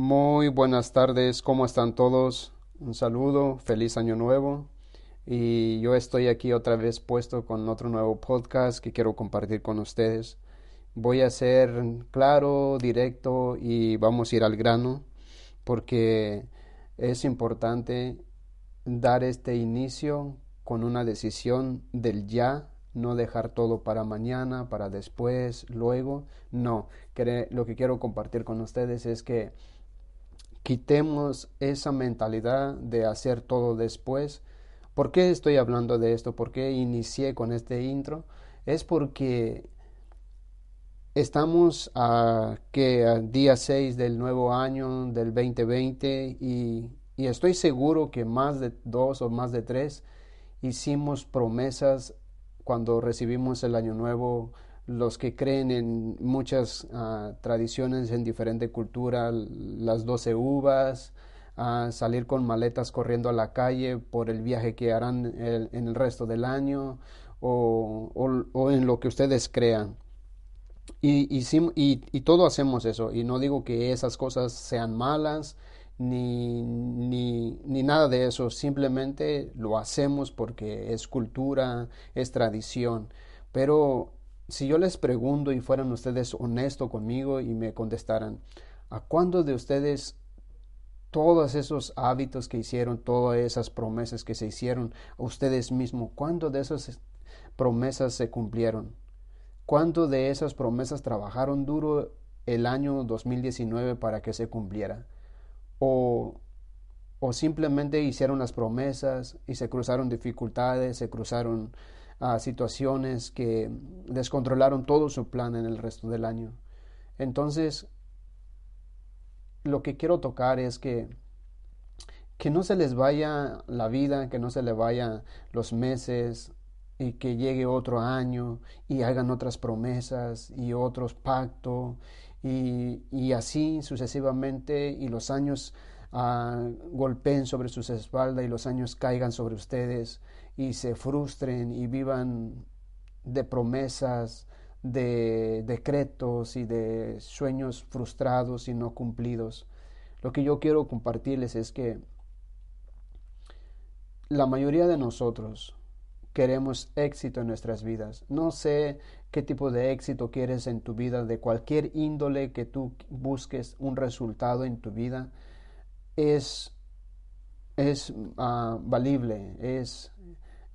Muy buenas tardes, ¿cómo están todos? Un saludo, feliz año nuevo. Y yo estoy aquí otra vez puesto con otro nuevo podcast que quiero compartir con ustedes. Voy a ser claro, directo y vamos a ir al grano porque es importante dar este inicio con una decisión del ya no dejar todo para mañana, para después, luego. No, lo que quiero compartir con ustedes es que quitemos esa mentalidad de hacer todo después. ¿Por qué estoy hablando de esto? ¿Por qué inicié con este intro? Es porque estamos a que a día 6 del nuevo año del 2020 y, y estoy seguro que más de dos o más de tres hicimos promesas cuando recibimos el año nuevo, los que creen en muchas ah, tradiciones en diferente cultura, las doce uvas, a salir con maletas corriendo a la calle por el viaje que harán en el resto del año o, o, en lo que ustedes crean. Y, y, y, y todo hacemos eso. Y no digo que esas cosas sean malas ni, ni, ni, nada de eso, simplemente lo hacemos porque es cultura, es tradición. Pero si yo les pregunto y fueran ustedes honestos conmigo y me contestaran, ¿a cuándo de ustedes todos esos hábitos que hicieron, todas esas promesas que se hicieron a ustedes mismos, cuándo de esas promesas se cumplieron? ¿Cuánto de esas promesas trabajaron duro el año 2019 para que se cumpliera? o, o simplemente hicieron las promesas y se cruzaron dificultades, se cruzaron uh, situaciones que descontrolaron todo su plan en el resto del año. Entonces, lo que quiero tocar es que que no se les vaya la vida, que no se les vaya los meses y que llegue otro año y hagan otras promesas y otros pactos y, y así sucesivamente y los años uh, golpeen sobre sus espaldas y los años caigan sobre ustedes y se frustren y vivan de promesas, de decretos y de sueños frustrados y no cumplidos. Lo que yo quiero compartirles es que la mayoría de nosotros queremos éxito en nuestras vidas. No sé qué tipo de éxito quieres en tu vida, de cualquier índole que tú busques un resultado en tu vida, es, es uh, valible, es,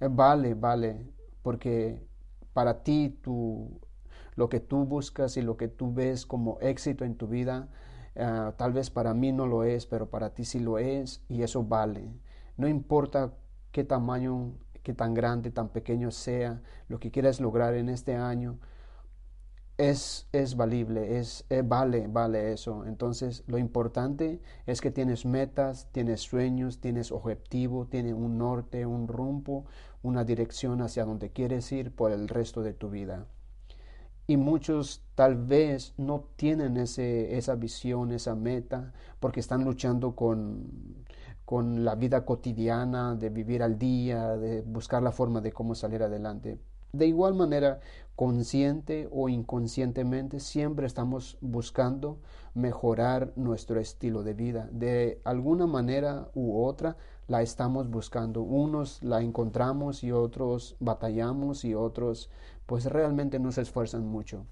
vale, vale, porque para ti tú, lo que tú buscas y lo que tú ves como éxito en tu vida, uh, tal vez para mí no lo es, pero para ti sí lo es y eso vale. No importa qué tamaño que tan grande, tan pequeño sea, lo que quieras lograr en este año, es, es valible, es, eh, vale, vale eso. Entonces, lo importante es que tienes metas, tienes sueños, tienes objetivo, tienes un norte, un rumbo, una dirección hacia donde quieres ir por el resto de tu vida. Y muchos tal vez no tienen ese, esa visión, esa meta, porque están luchando con, con la vida cotidiana, de vivir al día, de buscar la forma de cómo salir adelante. De igual manera, consciente o inconscientemente, siempre estamos buscando mejorar nuestro estilo de vida. De alguna manera u otra, la estamos buscando. Unos la encontramos y otros batallamos y otros pues realmente no se esfuerzan mucho.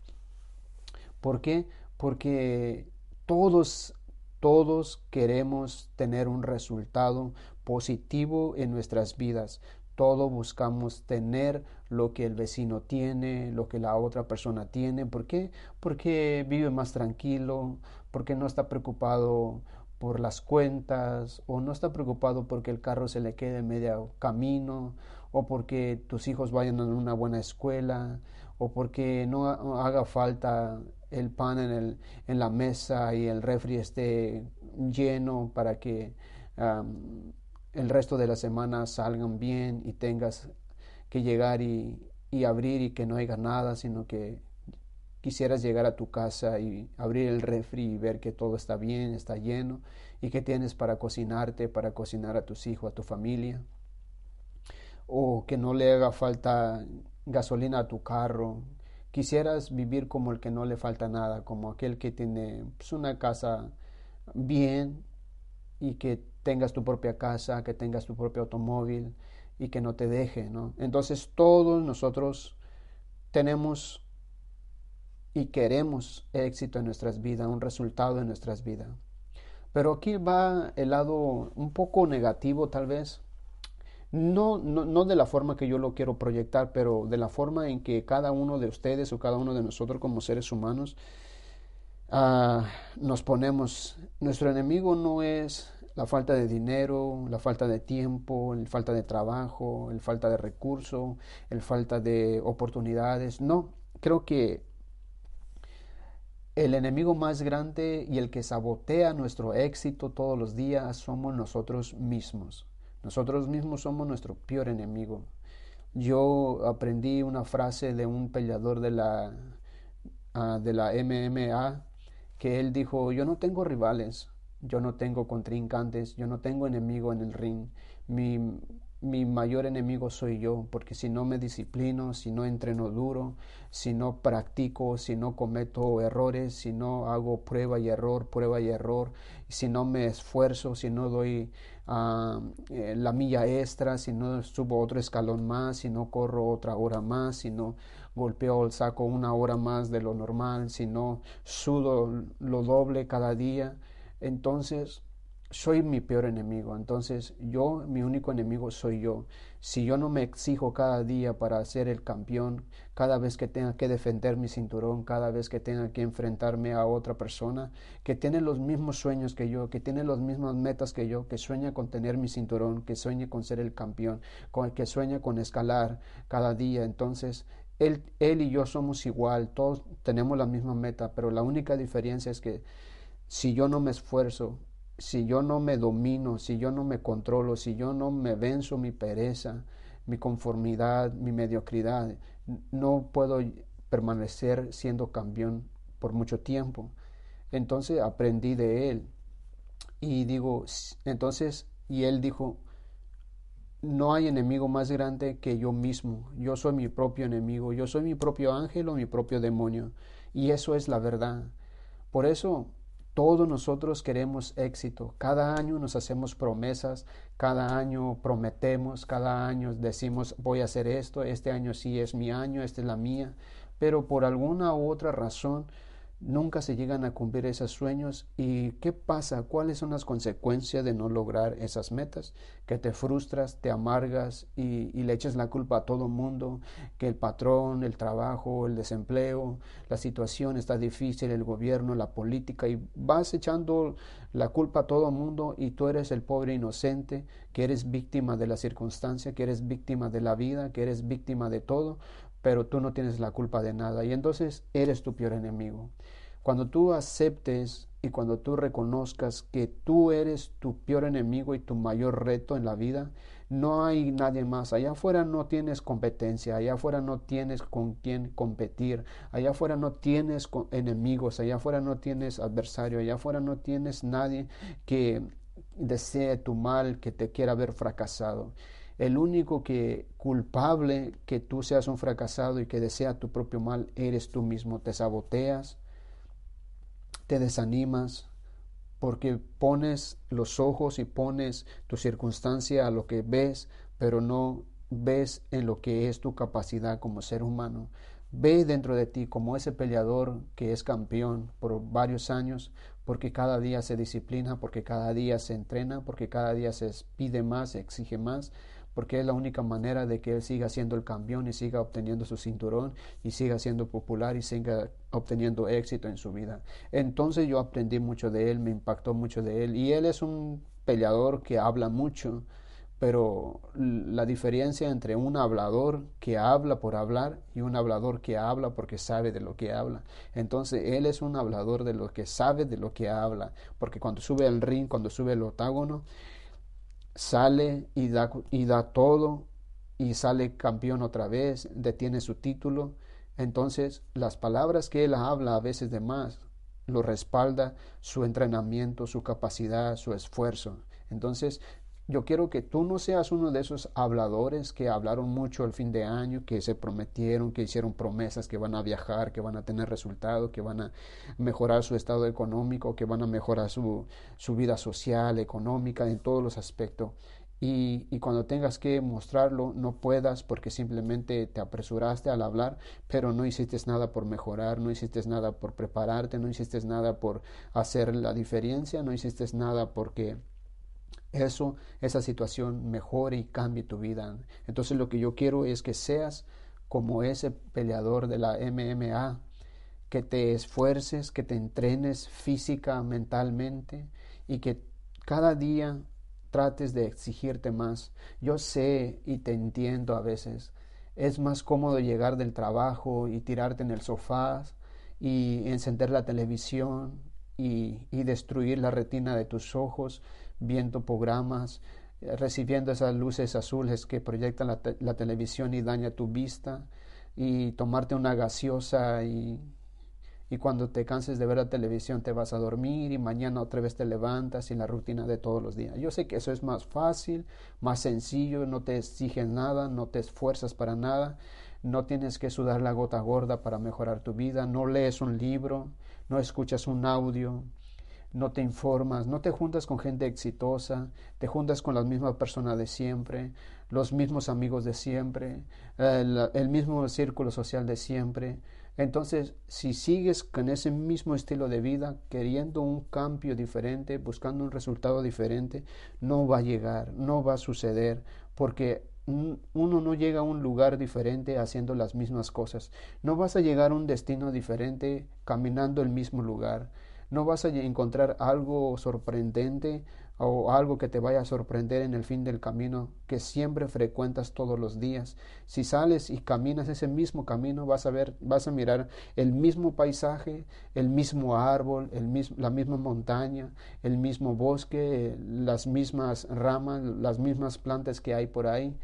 ¿Por qué? Porque todos todos queremos tener un resultado positivo en nuestras vidas. Todos buscamos tener lo que el vecino tiene, lo que la otra persona tiene. ¿Por qué? Porque vive más tranquilo, porque no está preocupado por las cuentas o no está preocupado porque el carro se le quede medio camino o porque tus hijos vayan a una buena escuela o porque no haga falta el pan en, el, en la mesa y el refri esté lleno para que el resto de la semana salgan bien y tengas que llegar y, y abrir y que no haya nada, sino que quisieras llegar a tu casa y abrir el refri y ver que todo está bien, está lleno y que tienes para cocinarte, para cocinar a tus hijos, a tu familia, o que no le haga falta gasolina a tu carro, Quisieras vivir como el que no le falta nada, como aquel que tiene pues, una casa bien y que tengas tu propia casa, que tengas tu propio automóvil y que no te deje, ¿no? Entonces todos nosotros tenemos y queremos éxito en nuestras vidas, un resultado en nuestras vidas. Pero aquí va el lado un poco negativo tal vez. No, no, no, de la forma que yo lo quiero proyectar, pero de la forma en que cada uno de ustedes o cada uno de nosotros como seres humanos uh, nos ponemos. Nuestro enemigo no es la falta de dinero, la falta de tiempo, la falta de trabajo, la falta de recursos, la falta de oportunidades. No, creo que el enemigo más grande y el que sabotea nuestro éxito todos los días somos nosotros mismos. Nosotros mismos somos nuestro peor enemigo. Yo aprendí una frase de un peleador de la, ah, de la MMA que él dijo, yo no tengo rivales, yo no tengo contrincantes, yo no tengo enemigo en el ring. Mi, mi mayor enemigo soy yo, porque si no me disciplino, si no entreno duro, si no practico, si no cometo errores, si no hago prueba y error, prueba y error, si no me esfuerzo, si no doy uh, la milla extra, si no subo otro escalón más, si no corro otra hora más, si no golpeo el saco una hora más de lo normal, si no sudo lo doble cada día, entonces soy mi peor enemigo. Entonces yo, mi único enemigo soy yo. Si yo no me exijo cada día para ser el campeón, cada vez que tenga que defender mi cinturón, cada vez que tenga que enfrentarme a otra persona que tiene los mismos sueños que yo, que tiene las mismas metas que yo, que sueña con tener mi cinturón, que sueña con ser el campeón, que sueña con escalar cada día, entonces él, él y yo somos igual, todos tenemos la misma meta, pero la única diferencia es que si yo no me esfuerzo, si yo no me domino, si yo no me controlo, si yo no me venzo mi pereza, mi conformidad, mi mediocridad, no puedo permanecer siendo campeón por mucho tiempo. Entonces aprendí de él y digo, entonces, y él dijo, no hay enemigo más grande que yo mismo. Yo soy mi propio enemigo. Yo soy mi propio ángel o mi propio demonio. Y eso es la verdad. Por eso todos nosotros queremos éxito. Cada año nos hacemos promesas, cada año prometemos, cada año decimos voy a hacer esto, este año sí es mi año, esta es la mía, pero por alguna u otra razón nunca se llegan a cumplir esos sueños. Y qué pasa, cuáles son las consecuencias de no lograr esas metas, que te frustras, te amargas y, le echas la culpa a todo el mundo, que el patrón, el trabajo, el desempleo, la situación está difícil, el gobierno, la política y vas echando la culpa a todo el mundo y tú eres el pobre inocente, que eres víctima de la circunstancia, que eres víctima de la vida, que eres víctima de todo, pero tú no tienes la culpa de nada y entonces eres tu peor enemigo. Cuando tú aceptes y cuando tú reconozcas que tú eres tu peor enemigo y tu mayor reto en la vida, no hay nadie más. Allá afuera no tienes competencia, allá afuera no tienes con quién competir, allá afuera no tienes enemigos, allá afuera no tienes adversario, allá afuera no tienes nadie que desee tu mal, que te quiera ver fracasado. El único que culpable que tú seas un fracasado y que desea tu propio mal eres tú mismo. Te saboteas, te desanimas, porque pones los ojos y pones tu circunstancia a lo que ves, pero no ves en lo que es tu capacidad como ser humano. Ve dentro de ti como ese peleador que es campeón por varios años, porque cada día se disciplina, porque cada día se entrena, porque cada día se pide más, se exige más, porque es la única manera de que él siga siendo el campeón y siga obteniendo su cinturón y siga siendo popular y siga obteniendo éxito en su vida. Entonces yo aprendí mucho de él, me impactó mucho de él y él es un peleador que habla mucho, pero la diferencia entre un hablador que habla por hablar y un hablador que habla porque sabe de lo que habla. Entonces él es un hablador de lo que sabe de lo que habla, porque cuando sube al ring, cuando sube el octágono, sale y da, y da todo y sale campeón otra vez, detiene su título. Entonces las palabras que él habla a veces de más lo respalda su entrenamiento, su capacidad, su esfuerzo. Entonces yo quiero que tú no seas uno de esos habladores que hablaron mucho el fin de año, que se prometieron, que hicieron promesas, que van a viajar, que van a tener resultados, que van a mejorar su estado económico, que van a mejorar su, su vida social, económica, en todos los aspectos. Y, y, cuando tengas que mostrarlo no puedas porque simplemente te apresuraste al hablar, pero no hiciste nada por mejorar, no hiciste nada por prepararte, no hiciste nada por hacer la diferencia, no hiciste nada porque eso, esa situación mejore y cambie tu vida. Entonces lo que yo quiero es que seas como ese peleador de la MMA, que te esfuerces, que te entrenes física, mentalmente y que cada día trates de exigirte más. Yo sé y te entiendo a veces. Es más cómodo llegar del trabajo y tirarte en el sofá y encender la televisión y, y destruir la retina de tus ojos viendo programas, eh, recibiendo esas luces azules que proyectan la, televisión y daña tu vista, y tomarte una gaseosa y, y cuando te canses de ver la televisión te vas a dormir y mañana otra vez te levantas y la rutina de todos los días. Yo sé que eso es más fácil, más sencillo, no te exiges nada, no te esfuerzas para nada, no tienes que sudar la gota gorda para mejorar tu vida, no lees un libro, no escuchas un audio, no te informas, no te juntas con gente exitosa, te juntas con las mismas personas de siempre, los mismos amigos de siempre, el, el, mismo círculo social de siempre. Entonces, si sigues con ese mismo estilo de vida, queriendo un cambio diferente, buscando un resultado diferente, no va a llegar, no va a suceder, porque uno no llega a un lugar diferente haciendo las mismas cosas. No vas a llegar a un destino diferente caminando el mismo lugar no vas a encontrar algo sorprendente o algo que te vaya a sorprender en el fin del camino que siempre frecuentas todos los días. Si sales y caminas ese mismo camino, vas a ver, vas a mirar el mismo paisaje, el mismo árbol, el mismo, la misma montaña, el mismo bosque, las mismas ramas, las mismas plantas que hay por ahí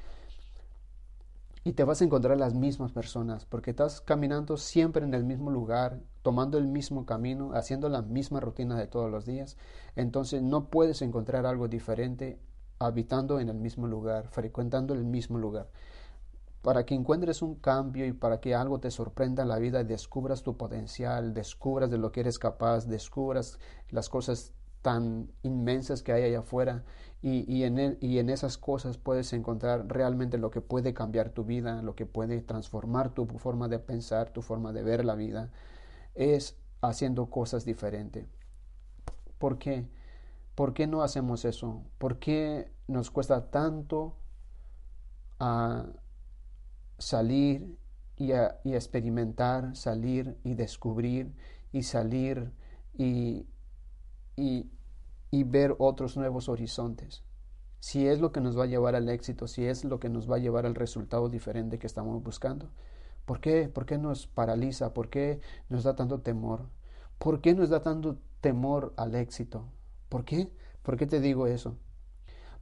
y te vas a encontrar las mismas personas, porque estás caminando siempre en el mismo lugar, tomando el mismo camino, haciendo la misma rutina de todos los días. Entonces no puedes encontrar algo diferente habitando en el mismo lugar, frecuentando el mismo lugar. Para que encuentres un cambio y para que algo te sorprenda en la vida, descubras tu potencial, descubras de lo que eres capaz, descubras las cosas tan inmensas que hay allá afuera y, y en esas cosas puedes encontrar realmente lo que puede cambiar tu vida, lo que puede transformar tu forma de pensar, tu forma de ver la vida, es haciendo cosas diferentes. ¿Por qué? ¿Por qué no hacemos eso? ¿Por qué nos cuesta tanto a salir y, a, experimentar, salir y descubrir y salir y, y, y ver otros nuevos horizontes. Si es lo que nos va a llevar al éxito, si es lo que nos va a llevar al resultado diferente que estamos buscando. ¿Por qué? ¿Por qué nos paraliza? ¿Por qué nos da tanto temor? ¿Por qué nos da tanto temor al éxito? ¿Por qué? ¿Por qué te digo eso?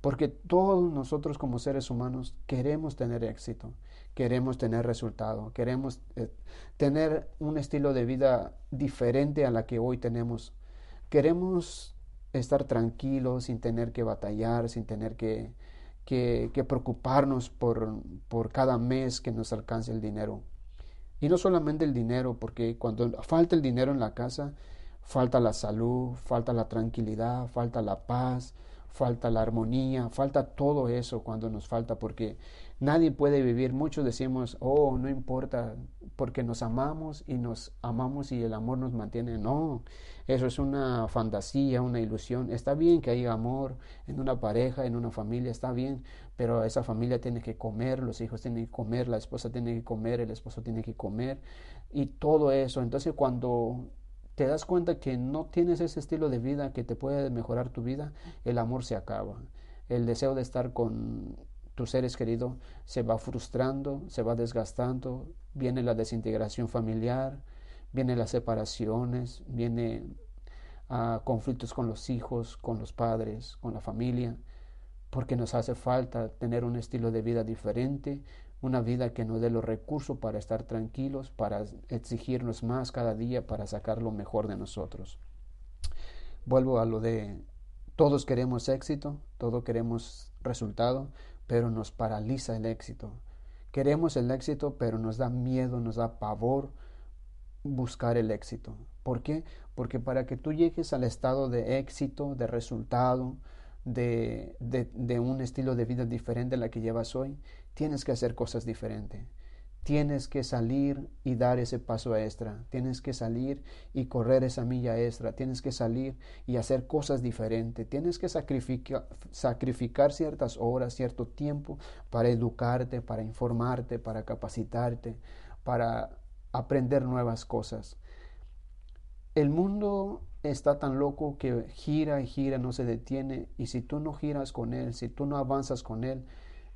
Porque todos nosotros como seres humanos queremos tener éxito, queremos tener resultado, queremos eh, tener un estilo de vida diferente a la que hoy tenemos. Queremos estar tranquilos, sin tener que batallar, sin tener que, que, preocuparnos por, por cada mes que nos alcance el dinero. Y no solamente el dinero, porque cuando falta el dinero en la casa, falta la salud, falta la tranquilidad, falta la paz, falta la armonía, falta todo eso cuando nos falta, porque nadie puede vivir. Muchos decimos, oh, no importa, porque nos amamos y nos amamos y el amor nos mantiene. No, eso es una fantasía, una ilusión. Está bien que haya amor en una pareja, en una familia, está bien, pero esa familia tiene que comer, los hijos tienen que comer, la esposa tiene que comer, el esposo tiene que comer y todo eso. Entonces cuando te das cuenta que no tienes ese estilo de vida que te puede mejorar tu vida, el amor se acaba. El deseo de estar con tus seres queridos se va frustrando, se va desgastando, viene la desintegración familiar, vienen las separaciones, viene a conflictos con los hijos, con los padres, con la familia, porque nos hace falta tener un estilo de vida diferente, una vida que nos dé los recursos para estar tranquilos, para exigirnos más cada día, para sacar lo mejor de nosotros. Vuelvo a lo de Todos queremos éxito, todos queremos resultado, pero nos paraliza el éxito. Queremos el éxito, pero nos da miedo, nos da pavor buscar el éxito. ¿Por qué? Porque para que tú llegues al estado de éxito, de resultado, de, de, un estilo de vida diferente a la que llevas hoy, tienes que hacer cosas diferentes. Tienes que salir y dar ese paso extra. Tienes que salir y correr esa milla extra. Tienes que salir y hacer cosas diferentes. Tienes que sacrificar, sacrificar ciertas horas, cierto tiempo para educarte, para informarte, para capacitarte, para aprender nuevas cosas. El mundo está tan loco que gira y gira, no se detiene, y si tú no giras con él, si tú no avanzas con él,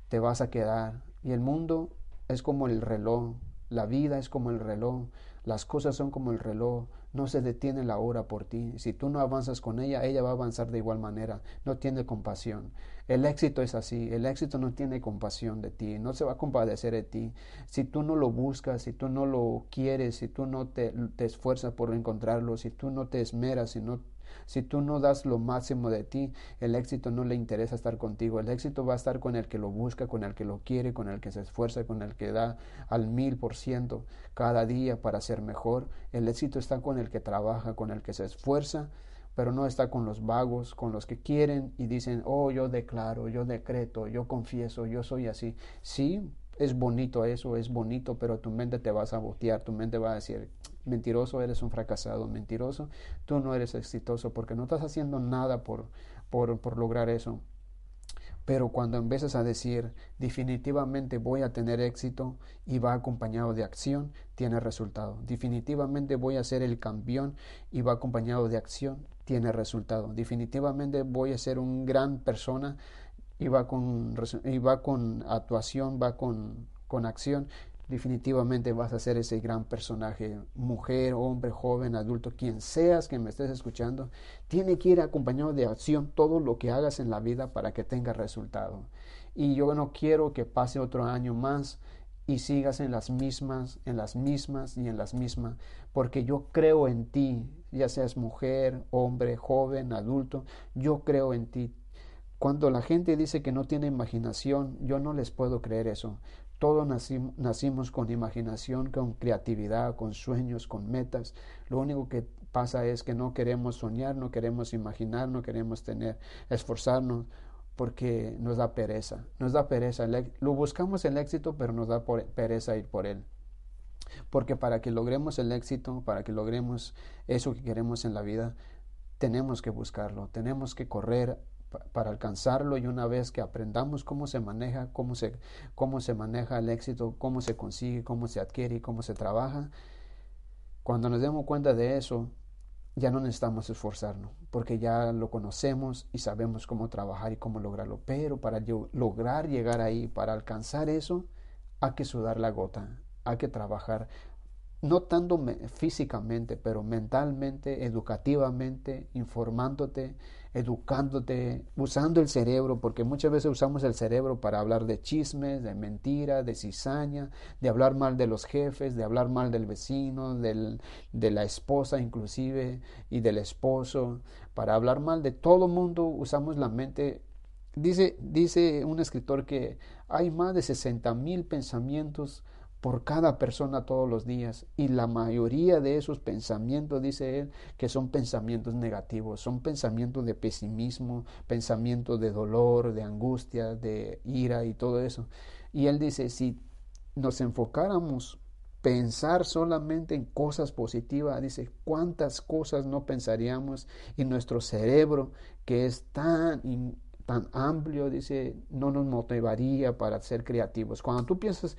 te vas a quedar. Y el mundo es como el reloj, la vida es como el reloj, las cosas son como el reloj, no se detiene la hora por ti. Si tú no avanzas con ella, ella va a avanzar de igual manera, no tiene compasión. El éxito es así, el éxito no tiene compasión de ti, no se va a compadecer de ti. Si tú no lo buscas, si tú no lo quieres, si tú no te, te esfuerzas por encontrarlo, si tú no te esmeras, si no si tú no das lo máximo de ti, el éxito no le interesa estar contigo. El éxito va a estar con el que lo busca, con el que lo quiere, con el que se esfuerza, con el que da al mil por ciento cada día para ser mejor. El éxito está con el que trabaja, con el que se esfuerza, pero no está con los vagos, con los que quieren y dicen, oh, yo declaro, yo decreto, yo confieso, yo soy así. Sí, es bonito eso, es bonito, pero tu mente te va a sabotear, tu mente va a decir, mentiroso, eres un fracasado, mentiroso, tú no eres exitoso porque no estás haciendo nada por, por, por lograr eso. Pero cuando empiezas a decir definitivamente voy a tener éxito y va acompañado de acción, tiene resultado. Definitivamente voy a ser el campeón y va acompañado de acción, tiene resultado. Definitivamente voy a ser un gran persona y va con, y va con actuación, va con, con acción, definitivamente vas a ser ese gran personaje, mujer, hombre, joven, adulto, quien seas que me estés escuchando, tiene que ir acompañado de acción todo lo que hagas en la vida para que tenga resultado. Y yo no quiero que pase otro año más y sigas en las mismas, en las mismas y en las mismas, porque yo creo en ti, ya seas mujer, hombre, joven, adulto, yo creo en ti. Cuando la gente dice que no tiene imaginación, yo no les puedo creer eso. Todos nacimos, con imaginación, con creatividad, con sueños, con metas. Lo único que pasa es que no queremos soñar, no queremos imaginar, no queremos tener, esforzarnos porque nos da pereza. Nos da pereza. Lo buscamos el éxito, pero nos da pereza ir por él. Porque para que logremos el éxito, para que logremos eso que queremos en la vida, tenemos que buscarlo, tenemos que correr para alcanzarlo y una vez que aprendamos cómo se maneja, cómo se, cómo se maneja el éxito, cómo se consigue, cómo se adquiere cómo se trabaja, cuando nos demos cuenta de eso, ya no necesitamos esforzarnos, porque ya lo conocemos y sabemos cómo trabajar y cómo lograrlo. Pero para lograr llegar ahí, para alcanzar eso, hay que sudar la gota, hay que trabajar, no tanto físicamente, pero mentalmente, educativamente, informándote, educándote, usando el cerebro, porque muchas veces usamos el cerebro para hablar de chismes, de mentiras, de cizaña, de hablar mal de los jefes, de hablar mal del vecino, del, de la esposa inclusive y del esposo, para hablar mal de todo mundo usamos la mente. Dice, dice un escritor que hay más de 60 mil pensamientos por cada persona todos los días. Y la mayoría de esos pensamientos, dice él, que son pensamientos negativos, son pensamientos de pesimismo, pensamientos de dolor, de angustia, de ira y todo eso. Y él dice, si nos enfocáramos pensar solamente en cosas positivas, dice, cuántas cosas no pensaríamos y nuestro cerebro que es tan tan amplio, dice, no nos motivaría para ser creativos. Cuando tú piensas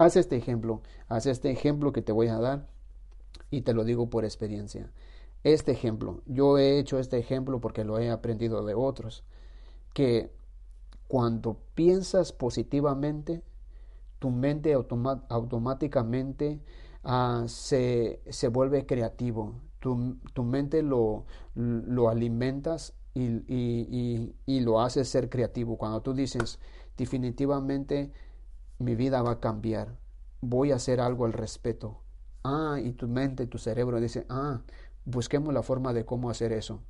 Haz este ejemplo, haz este ejemplo que te voy a dar y te lo digo por experiencia. Este ejemplo, yo he hecho este ejemplo porque lo he aprendido de otros, que cuando piensas positivamente, tu mente automáticamente ah, se, se, vuelve creativo, tu, tu mente lo, lo alimentas y, y, y, lo haces ser creativo. Cuando tú dices, definitivamente mi vida va a cambiar, voy a hacer algo al respecto. Ah, y tu mente, tu cerebro dice, ah, busquemos la forma de cómo hacer eso.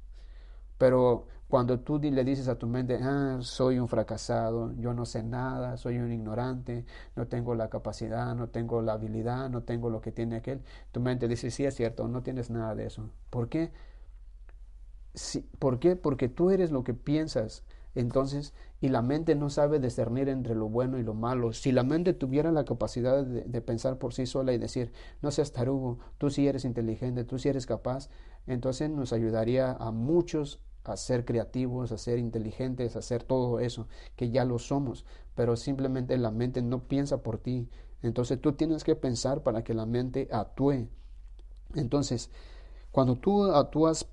Pero Cuando tú le dices a tu mente, ah, soy un fracasado, yo no sé nada, soy un ignorante, no tengo la capacidad, no tengo la habilidad, no tengo lo que tiene aquel, tu mente dice, sí es cierto, no tienes nada de eso. ¿Por qué? ¿Por qué? Porque tú eres lo que piensas. Entonces, y la mente no sabe discernir entre lo bueno y lo malo. Si la mente tuviera la capacidad de, pensar por sí sola y decir, no seas tarugo, tú sí eres inteligente, tú sí eres capaz, entonces nos ayudaría a muchos a ser creativos, a ser inteligentes, a hacer todo eso, que ya lo somos, pero simplemente la mente no piensa por ti. Entonces tú tienes que pensar para que la mente actúe. Entonces, cuando tú actúas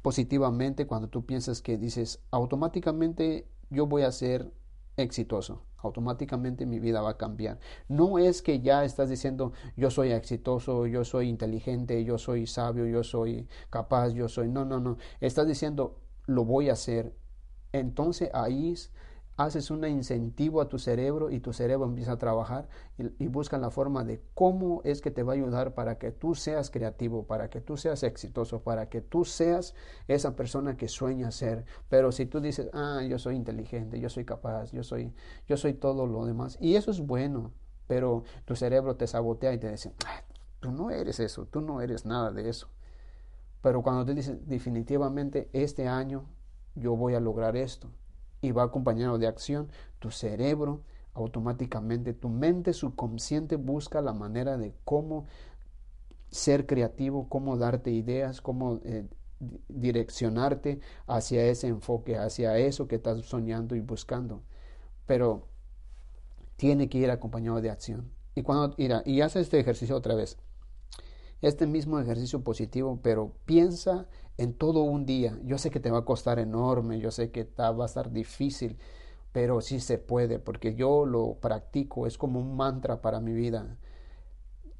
positivamente, cuando tú piensas que dices, automáticamente yo voy a ser exitoso, automáticamente mi vida va a cambiar. No es que ya estás diciendo yo soy exitoso, yo soy inteligente, yo soy sabio, yo soy capaz, yo soy... No, no, no. Estás diciendo lo voy a hacer. Entonces ahí haces un incentivo a tu cerebro y tu cerebro empieza a trabajar y, busca la forma de cómo es que te va a ayudar para que tú seas creativo, para que tú seas exitoso, para que tú seas esa persona que sueña ser. Pero si tú dices, ah, yo soy inteligente, yo soy capaz, yo soy, yo soy todo lo demás, y eso es bueno, pero tu cerebro te sabotea y te dice, ah, tú no eres eso, tú no eres nada de eso. Pero cuando tú dices definitivamente este año yo voy a lograr esto y va acompañado de acción, tu cerebro automáticamente, tu mente subconsciente busca la manera de cómo ser creativo, cómo darte ideas, cómo eh, direccionarte hacia ese enfoque, hacia eso que estás soñando y buscando. Pero tiene que ir acompañado de acción. Y cuando irá, y hace este ejercicio otra vez este mismo ejercicio positivo, pero piensa en todo un día. Yo sé que te va a costar enorme, yo sé que va a estar difícil, pero sí se puede, porque yo lo practico, es como un mantra para mi vida.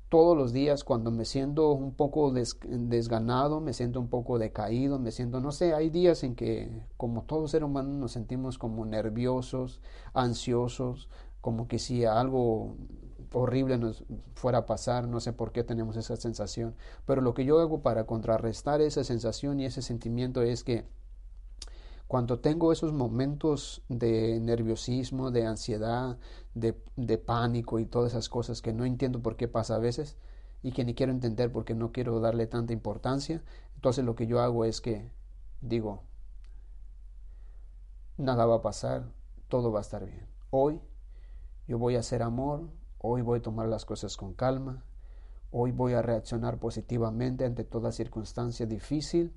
Todos los días cuando me siento un poco desganado, me siento un poco decaído, me siento, no sé, hay días en que como todo ser humano nos sentimos como nerviosos, ansiosos, como que si algo horrible nos fuera a pasar, no sé por qué tenemos esa sensación, pero lo que yo hago para contrarrestar esa sensación y ese sentimiento es que cuando tengo esos momentos de nerviosismo, de ansiedad, de, de pánico y todas esas cosas que no entiendo por qué pasa a veces y que ni quiero entender porque no quiero darle tanta importancia, entonces lo que yo hago es que digo, nada va a pasar, todo va a estar bien. Hoy yo voy a hacer amor, Hoy voy a tomar las cosas con calma. Hoy voy a reaccionar positivamente ante toda circunstancia difícil.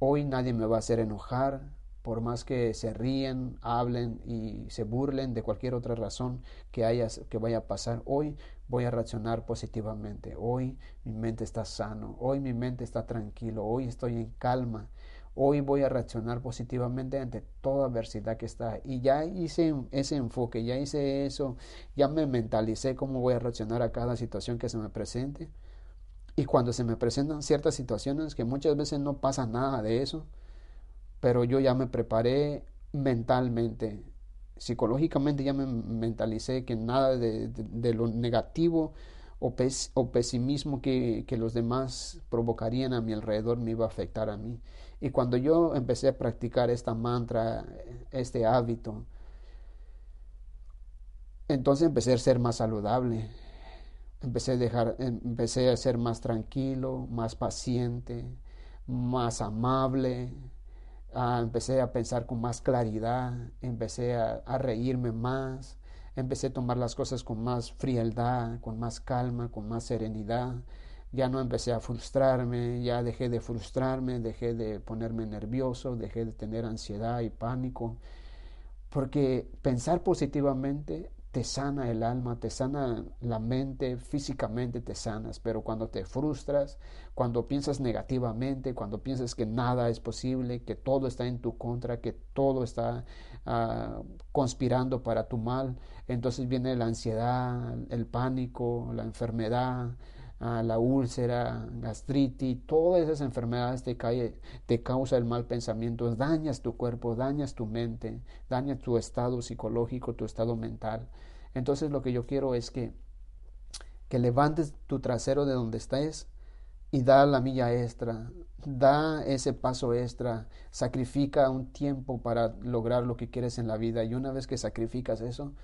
Hoy nadie me va a hacer enojar, por más que se ríen, hablen y se burlen de cualquier otra razón que, haya, que vaya a pasar. Hoy voy a reaccionar positivamente. Hoy mi mente está sano. Hoy mi mente está tranquilo. Hoy estoy en calma. Hoy voy a reaccionar positivamente ante toda adversidad que está. Y ya hice ese enfoque, ya hice eso, ya me mentalicé cómo voy a reaccionar a cada situación que se me presente. Y cuando se me presentan ciertas situaciones, que muchas veces no pasa nada de eso, pero yo ya me preparé mentalmente, psicológicamente ya me mentalicé que nada de, lo negativo o, pesimismo que los demás provocarían a mi alrededor me iba a afectar a mí. Y cuando yo empecé a practicar esta mantra, este hábito, entonces empecé a ser más saludable, empecé a, dejar, empecé a ser más tranquilo, más paciente, más amable, ah, empecé a pensar con más claridad, empecé a reírme más, empecé a tomar las cosas con más frialdad, con más calma, con más serenidad, ya no empecé a frustrarme, ya dejé de frustrarme, dejé de ponerme nervioso, dejé de tener ansiedad y pánico, porque pensar positivamente te sana el alma, te sana la mente, físicamente te sanas, pero cuando te frustras, cuando piensas negativamente, cuando piensas que nada es posible, que todo está en tu contra, que todo está ah, conspirando para tu mal, entonces viene la ansiedad, el pánico, la enfermedad, la úlcera, gastritis, todas esas enfermedades te, cae, te causa el mal pensamiento, dañas tu cuerpo, dañas tu mente, dañas tu estado psicológico, tu estado mental. Entonces lo que yo quiero es que, que levantes tu trasero de donde estés y da la milla extra, da ese paso extra, sacrifica un tiempo para lograr lo que quieres en la vida y una vez que sacrificas eso,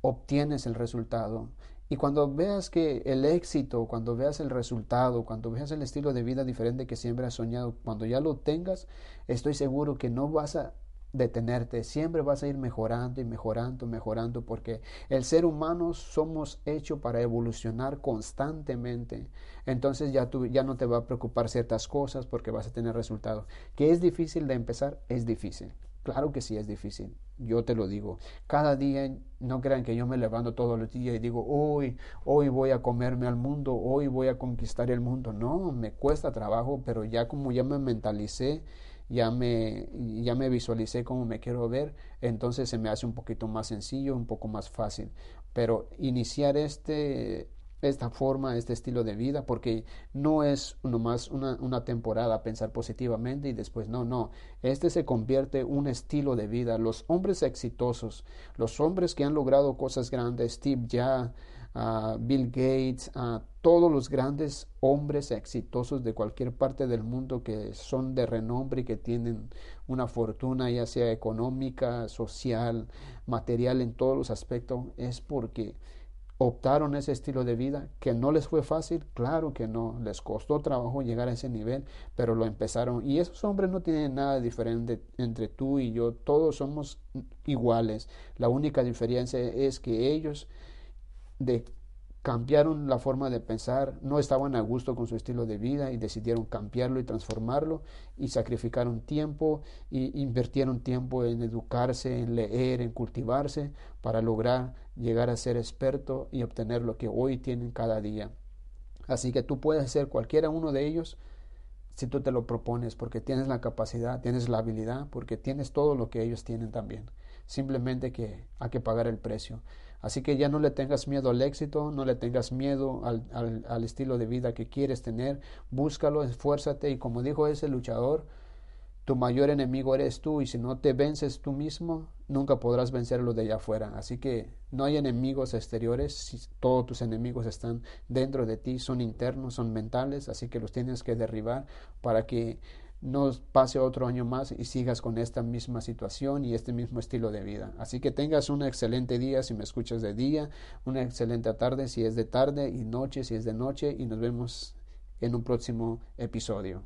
obtienes el resultado. Y cuando veas que el éxito, cuando veas el resultado, cuando veas el estilo de vida diferente que siempre has soñado, cuando ya lo tengas, estoy seguro que no vas a detenerte, siempre vas a ir mejorando y mejorando, mejorando, porque el ser humano somos hechos para evolucionar constantemente. Entonces ya, tú, ya no te va a preocupar ciertas cosas porque vas a tener resultados. ¿Que es difícil de empezar? Es difícil. Claro que sí es difícil, yo te lo digo. Cada día, no crean que yo me levanto todos los días y digo, hoy, hoy voy a comerme al mundo, hoy voy a conquistar el mundo. No, me cuesta trabajo, pero ya como ya me mentalicé, ya me, ya me visualicé cómo me quiero ver, entonces se me hace un poquito más sencillo, un poco más fácil. Pero iniciar este, esta forma, este estilo de vida, porque no es nomás una, una temporada pensar positivamente y después no, no, este se convierte en un estilo de vida. Los hombres exitosos, los hombres que han logrado cosas grandes, Steve Jobs, Bill Gates, a todos los grandes hombres exitosos de cualquier parte del mundo que son de renombre y que tienen una fortuna ya sea económica, social, material en todos los aspectos, es porque optaron ese estilo de vida, que no les fue fácil, claro que no, les costó trabajo llegar a ese nivel, pero lo empezaron. Y esos hombres no tienen nada diferente entre tú y yo, todos somos iguales. La única diferencia es que ellos de cambiaron la forma de pensar, no estaban a gusto con su estilo de vida y decidieron cambiarlo y transformarlo y sacrificaron tiempo y invirtieron tiempo en educarse, en leer, en cultivarse para lograr llegar a ser experto y obtener lo que hoy tienen cada día. Así que tú puedes ser cualquiera uno de ellos si tú te lo propones, porque tienes la capacidad, tienes la habilidad, porque tienes todo lo que ellos tienen también. Simplemente que hay que pagar el precio. Así que ya no le tengas miedo al éxito, no le tengas miedo al, al, estilo de vida que quieres tener, búscalo, esfuérzate y como dijo ese luchador, tu mayor enemigo eres tú y si no te vences tú mismo, nunca podrás vencerlo de allá afuera. Así que no hay enemigos exteriores, todos tus enemigos están dentro de ti, son internos, son mentales, así que los tienes que derribar para que no pase otro año más y sigas con esta misma situación y este mismo estilo de vida. Así que tengas un excelente día si me escuchas de día, una excelente tarde si es de tarde y noche si es de noche y nos vemos en un próximo episodio.